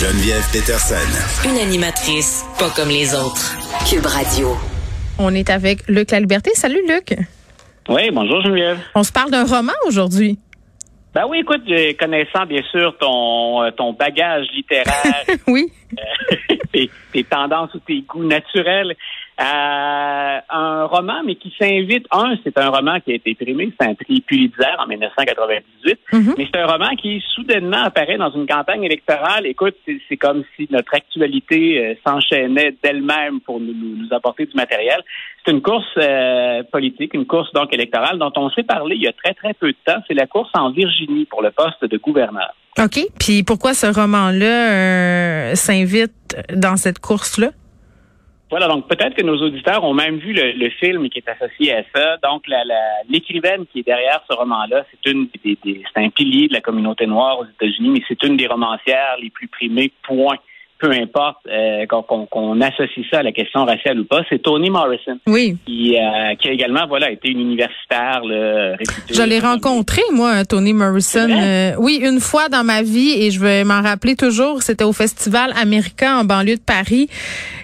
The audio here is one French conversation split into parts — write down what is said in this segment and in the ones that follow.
Geneviève Peterson. Une animatrice pas comme les autres. Cube Radio. On est avec Luc La Liberté. Salut Luc. Oui, bonjour Geneviève. On se parle d'un roman aujourd'hui. Ben oui, écoute, connaissant bien sûr ton, euh, ton bagage littéraire, oui. Euh, tes, tes, tendances ou tes goûts naturels, euh, un roman, mais qui s'invite. Un, c'est un roman qui a été primé, c'est un prix Pulitzer en 1998, Mhm. mais c'est un roman qui soudainement apparaît dans une campagne électorale. Écoute, c'est, c'est comme si notre actualité euh, s'enchaînait d'elle-même pour nous, nous, nous apporter du matériel. C'est une course euh, politique, une course donc électorale dont on s'est parlé il y a très très peu de temps. C'est la course en Virginie pour le poste de gouverneur. OK. Puis pourquoi ce roman-là euh, s'invite dans cette course-là? Voilà, donc peut-être que nos auditeurs ont même vu le, le film qui est associé à ça. Donc l'écrivaine qui est derrière ce roman-là, c'est une des, des, c'est un pilier de la communauté noire aux États-Unis, mais c'est une des romancières les plus primées. Point. Peu importe euh, qu'on, qu'on associe ça à la question raciale ou pas, c'est Toni Morrison. Oui. Qui, euh, qui a également voilà été une universitaire là, réputée. Je l'ai rencontré, moi, Toni Morrison. Euh, oui, une fois dans ma vie, et je vais m'en rappeler toujours, c'était au Festival américain en banlieue de Paris.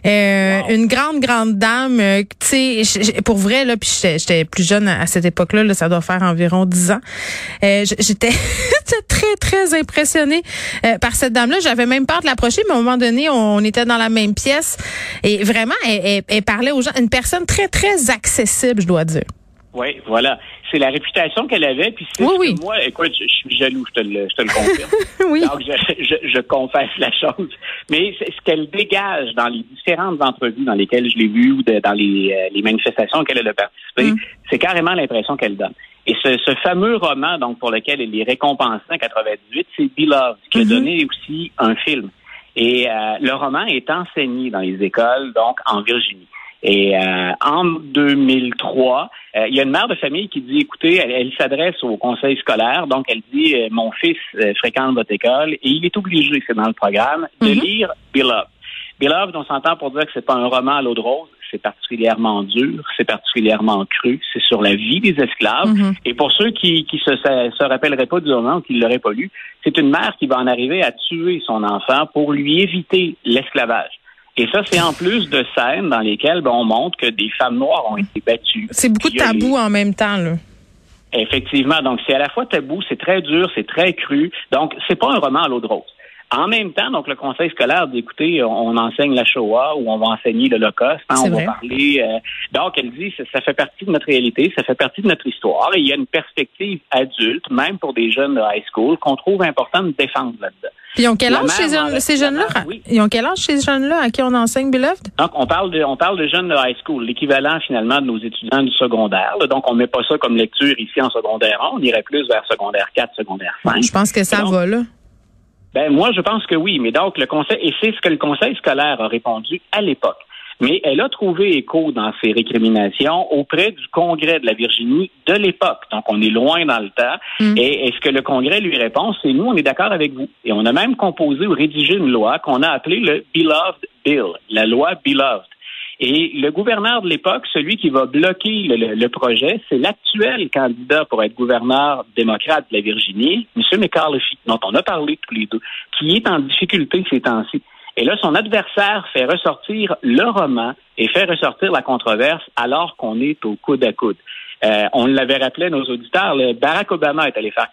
Euh, wow. Une grande, grande dame, euh, tu sais, pour vrai, là, puis j'étais plus jeune à cette époque-là, là, ça doit faire environ dix ans. Euh, j'étais très, très impressionnée euh, par cette dame-là. J'avais même peur de l'approcher, mais un moment donné, on, était dans la même pièce. Et vraiment, elle, elle, elle parlait aux gens, une personne très, très accessible, je dois dire. Oui, voilà. C'est la réputation qu'elle avait. Puis c'est oui, moi, écoute, je, je, suis jaloux, je te le, je te le confirme. oui. Donc, je, je, je, confesse la chose. Mais ce qu'elle dégage dans les différentes entrevues dans lesquelles je l'ai vue ou de, dans les, euh, les manifestations auxquelles elle a participé, mm. c'est carrément l'impression qu'elle donne. Et ce, ce, fameux roman, donc pour lequel elle est récompensée en 98, c'est Beloved, qui mm -hmm. a donné aussi un film. Et euh, le roman est enseigné dans les écoles, donc en Virginie. Et euh, en 2003, euh, il y a une mère de famille qui dit, écoutez, elle, elle s'adresse au conseil scolaire, donc elle dit, euh, mon fils fréquente votre école et il est obligé, c'est dans le programme, de mm -hmm. lire Beloved. Beloved, on s'entend pour dire que c'est pas un roman à l'eau de rose, c'est particulièrement dur, c'est particulièrement cru, c'est sur la vie des esclaves. Mm -hmm. Et pour ceux qui, qui se, se rappelleraient pas du roman ou qui l'auraient pas lu, c'est une mère qui va en arriver à tuer son enfant pour lui éviter l'esclavage. Et ça, c'est en plus de scènes dans lesquelles ben, on montre que des femmes noires ont été battues. C'est beaucoup de tabou les... en même temps, là. Effectivement. Donc, c'est à la fois tabou, c'est très dur, c'est très cru. Donc, c'est pas un roman à l'eau de rose. En même temps, donc le conseil scolaire dit écoutez, on enseigne la Shoah ou on va enseigner l'Holocauste, hein, on vrai. va parler. Euh, donc elle dit ça, ça, fait partie de notre réalité, ça fait partie de notre histoire. Et il y a une perspective adulte, même pour des jeunes de high school, qu'on trouve important de défendre là-dedans. Puis ils ont quel âge ces, jeunes, ces jeunes-là? oui. Ils ont quel âge ces jeunes-là à qui on enseigne Beloved? Donc on parle de on parle de jeunes de high school, l'équivalent finalement de nos étudiants du secondaire. Là. Donc on met pas ça comme lecture ici en secondaire 1, on irait plus vers secondaire 4, secondaire 5. Je pense que ça donc, va là. Ben moi, je pense que oui. Mais donc, le conseil, et c'est ce que le conseil scolaire a répondu à l'époque. Mais elle a trouvé écho dans ses récriminations auprès du Congrès de la Virginie de l'époque. Donc, on est loin dans le temps. Mm. Et, et, ce que le Congrès lui répond, c'est nous, on est d'accord avec vous. Et on a même composé ou rédigé une loi qu'on a appelée le Beloved Bill, la loi Beloved. Et le gouverneur de l'époque, celui qui va bloquer le, le, le projet, c'est l'actuel candidat pour être gouverneur démocrate de la Virginie, M. McCarthy, dont on a parlé tous les deux, qui est en difficulté ces temps-ci. Et là, son adversaire fait ressortir le roman et fait ressortir la controverse alors qu'on est au coude à coude. Euh, on l'avait rappelé à nos auditeurs, le Barack Obama est allé faire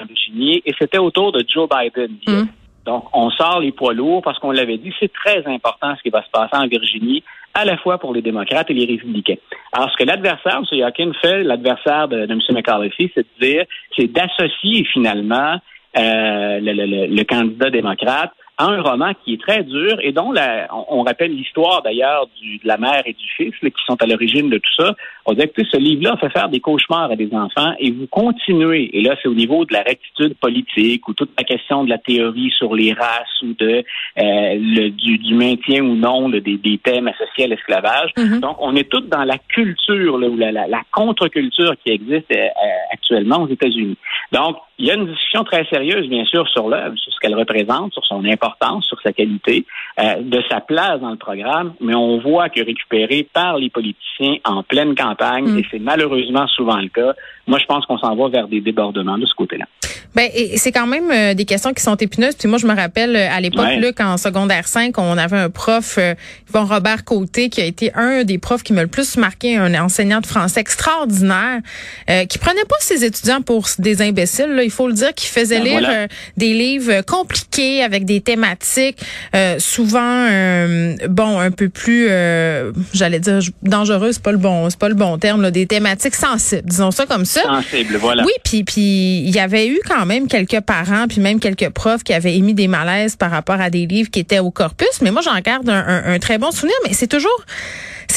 en Virginie et c'était autour de Joe Biden. Mm. Donc, on sort les poids lourds parce qu'on l'avait dit, c'est très important ce qui va se passer en Virginie, à la fois pour les démocrates et les républicains. Alors, ce que l'adversaire, M. Yakin, fait, l'adversaire de, de M. McCarthy, c'est de dire, c'est d'associer finalement euh, le, le, le, candidat démocrate à un roman qui est très dur et dont la, on, on rappelle l'histoire d'ailleurs de la mère et du fils là, qui sont à l'origine de tout ça. On dit que ce livre-là fait faire des cauchemars à des enfants et vous continuez. Et là, c'est au niveau de la rectitude politique ou toute la question de la théorie sur les races ou de euh, le, du, du, maintien ou non là, des, des, thèmes associés à l'esclavage. Mm-hmm. Donc, on est tous dans la culture là, ou la, la, la contre-culture qui existe euh, actuellement aux États-Unis. Donc, il y a une discussion très sérieuse, bien sûr, sur l'œuvre, sur ce qu'elle représente, sur son importance, sur sa qualité, euh, de sa place dans le programme, mais on voit que récupéré par les politiciens en pleine campagne, Mm. et c'est malheureusement souvent le cas, moi, je pense qu'on s'en va vers des débordements de ce côté-là. Ben, c'est quand même euh, des questions qui sont épineuses. Puis moi, je me rappelle euh, à l'époque, là, qu'en secondaire 5, on avait un prof, euh, Yvon Robert Côté, qui a été un des profs qui m'a le plus marqué, un enseignant de français extraordinaire, euh, qui prenait pas ses étudiants pour des imbéciles, là, il faut le dire, qui faisait ben, lire des livres compliqués avec des thématiques souvent, bon, un peu plus, j'allais dire dangereuses, c'est pas le bon, c'est pas le bon terme, là, des thématiques sensibles, disons ça comme ça. Voilà. Oui, puis puis il y avait eu quand même quelques parents puis même quelques profs qui avaient émis des malaises par rapport à des livres qui étaient au corpus. Mais moi, j'en garde un, très bon souvenir. Mais c'est toujours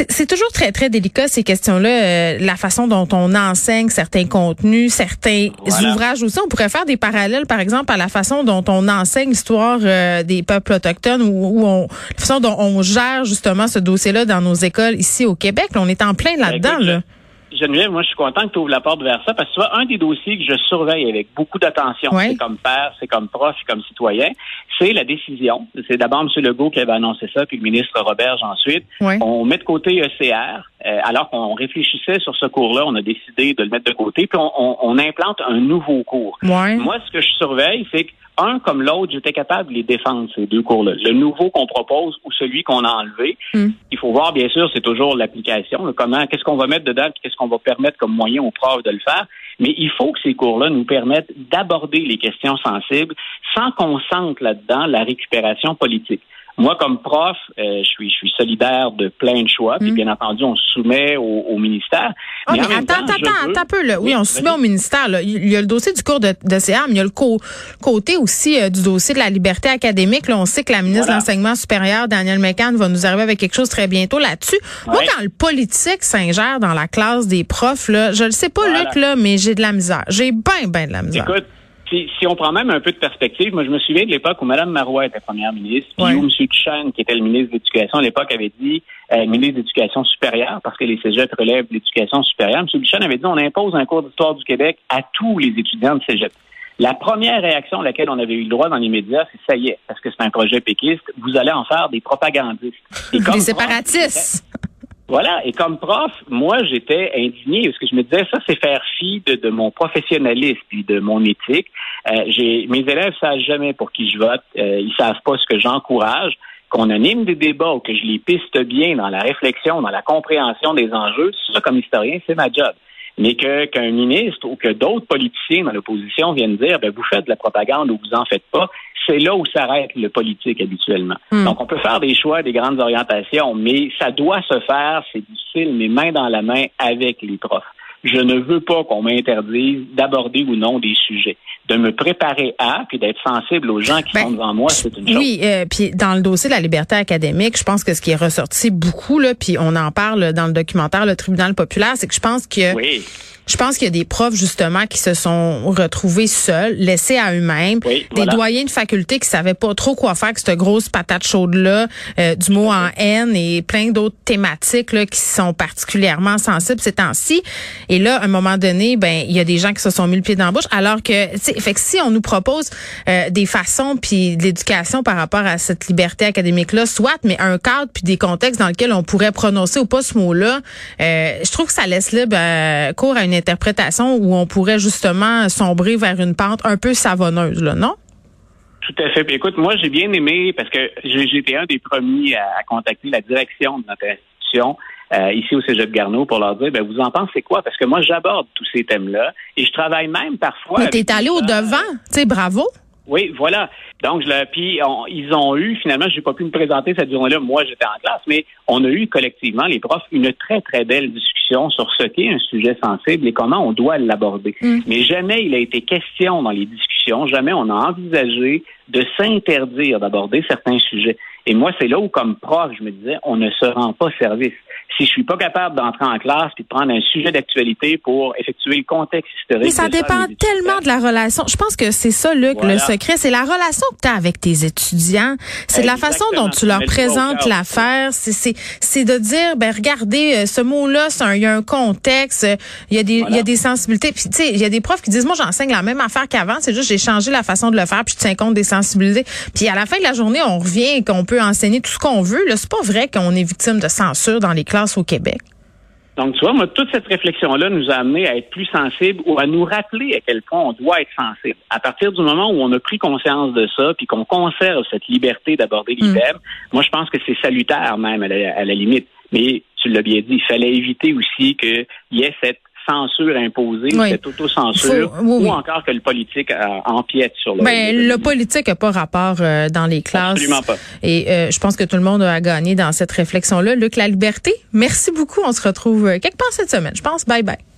c'est toujours très, très délicat, ces questions-là, euh, la façon dont on enseigne certains contenus, certains ouvrages aussi. On pourrait faire des parallèles, par exemple, à la façon dont on enseigne l'histoire euh, des peuples autochtones ou, on, la façon dont on gère justement ce dossier-là dans nos écoles ici au Québec. on est en plein ben, là-dedans. Là. Geneviève, moi, je suis content que tu ouvres la porte vers ça parce que tu vois, un des dossiers que je surveille avec beaucoup d'attention, c'est comme père, c'est comme prof, comme citoyen, c'est la décision. C'est d'abord M. Legault qui avait annoncé ça, puis le ministre Roberge ensuite. On met de côté ECR, euh, alors qu'on réfléchissait sur ce cours-là, on a décidé de le mettre de côté, puis on, implante un nouveau cours. Moi, ce que je surveille, c'est que un comme l'autre, j'étais capable de les défendre, ces deux cours-là. Le nouveau qu'on propose ou celui qu'on a enlevé. Hmm. Il faut voir, bien sûr, c'est toujours l'application. Comment, qu'est-ce qu'on va mettre dedans, qu'est-ce qu'on va permettre comme moyen aux profs de le faire. Mais il faut que ces cours-là nous permettent d'aborder les questions sensibles sans qu'on sente là-dedans la récupération politique. Moi, comme prof, euh, je suis je suis solidaire de plein de choix. Puis hmm. bien entendu, on se soumet au, ministère. Oh, mais, attends, attends, attends, un peu. Là. Oui, on se soumet au ministère. Là. Il y a le dossier du cours de, de CA, mais il y a le côté aussi euh, du dossier de la liberté académique. Là, on sait que la ministre de l'enseignement supérieur, Danielle McCann, va nous arriver avec quelque chose très bientôt là-dessus. Moi, quand le politique s'ingère dans la classe des profs, là, je le sais pas, Luc, là, mais j'ai de la misère. J'ai bien, bien de la misère. Écoute, si, si, on prend même un peu de perspective, moi je me souviens de l'époque où Mme Marois était première ministre, puis où M. Duchesne, qui était le ministre de l'Éducation à l'époque, avait dit euh, ministre de l'Éducation supérieure, parce que les cégeps relèvent de l'éducation supérieure. M. Duchesne avait dit on impose un cours d'histoire du Québec à tous les étudiants de cégep. La première réaction à laquelle on avait eu le droit dans les médias, c'est ça y est, parce que c'est un projet péquiste, vous allez en faire des propagandistes. des séparatistes. Voilà. Et comme prof, moi, j'étais indigné parce que je me disais, ça, c'est faire fi de, mon professionnalisme et de mon éthique. Euh, j'ai, mes élèves savent jamais pour qui je vote. Euh, ils savent pas ce que j'encourage. Qu'on anime des débats ou que je les piste bien dans la réflexion, dans la compréhension des enjeux, ça, comme historien, c'est ma job mais que qu'un ministre ou que d'autres politiciens dans l'opposition viennent dire ben vous faites de la propagande ou vous en faites pas, c'est là où s'arrête le politique habituellement. Hmm. Donc, on peut faire des choix, des grandes orientations, mais ça doit se faire, c'est difficile, mais main dans la main avec les profs. Je ne veux pas qu'on m'interdise d'aborder ou non des sujets de me préparer à, puis d'être sensible aux gens qui ben, sont devant moi, c'est une chose. Oui, euh, puis dans le dossier de la liberté académique, je pense que ce qui est ressorti beaucoup, là, puis on en parle dans le documentaire Le Tribunal populaire, c'est que je pense que oui. Je pense qu'il y a des profs justement qui se sont retrouvés seuls, laissés à eux-mêmes, des doyens de faculté qui savaient pas trop quoi faire avec cette grosse patate chaude là, euh, du mot en haine et plein d'autres thématiques là qui sont particulièrement sensibles ces temps-ci. Et là, à un moment donné, ben il y a des gens qui se sont mis le pied dans la bouche, alors que, fait que si on nous propose euh, des façons puis de l'éducation par rapport à cette liberté académique là, soit, mais un cadre puis des contextes dans lesquels on pourrait prononcer ou pas ce mot-là, euh, je trouve que ça laisse libre cours à une interprétation où on pourrait justement sombrer vers une pente un peu savonneuse, là, non? Tout à fait. écoute, moi, j'ai bien aimé parce que j'étais un des premiers à, contacter la direction de notre institution. Euh, ici au Cégep Garneau pour leur dire ben vous en pensez quoi? Parce que moi j'aborde tous ces thèmes-là et je travaille même parfois. Mais t'es allé au devant, tu sais bravo. Oui, voilà. Donc, je puis ils ont eu, finalement, j'ai pas pu me présenter cette journée-là, moi j'étais en classe, mais on a eu collectivement, les profs, une très, très belle discussion sur ce qu'est un sujet sensible et comment on doit l'aborder. Mm. Mais jamais il a été question dans les discussions, jamais on a envisagé de s'interdire d'aborder certains sujets. Et moi, c'est là où, comme prof, je me disais, on ne se rend pas service si je suis pas capable d'entrer en classe puis de prendre un sujet d'actualité pour effectuer le contexte historique. Mais ça dépend tellement de la relation. Je pense que c'est ça, Luc, le secret. C'est la relation que tu as avec tes étudiants. C'est la façon dont tu leur présentes l'affaire. C'est de dire, ben regardez, euh, ce mot-là, il y a un contexte, il y a des, il y a des sensibilités. Puis tu sais, il y a des profs qui disent, moi j'enseigne la même affaire qu'avant, c'est juste j'ai changé la façon de le faire, puis je tiens compte des sensibilités. Puis à la fin de la journée, on revient et qu'on peut enseigner tout ce qu'on veut. Là, c'est pas vrai qu'on est victime de censure dans les classes au Québec? Donc, tu vois, moi, toute cette réflexion-là nous a amené à être plus sensibles ou à nous rappeler à quel point on doit être sensible. À partir du moment où on a pris conscience de ça, puis qu'on conserve cette liberté d'aborder mm. thèmes, moi, je pense que c'est salutaire même à la, à la limite. Mais tu l'as bien dit, il fallait éviter aussi qu'il y ait cette censure imposée, cette autocensure, ou encore que le politique empiète sur le. Ben, le politique n'a pas rapport euh, dans les classes. Absolument pas. Et euh, je pense que tout le monde a gagné dans cette réflexion-là. Luc, la liberté, merci beaucoup. On se retrouve euh, quelque part cette semaine. Je pense. Bye bye.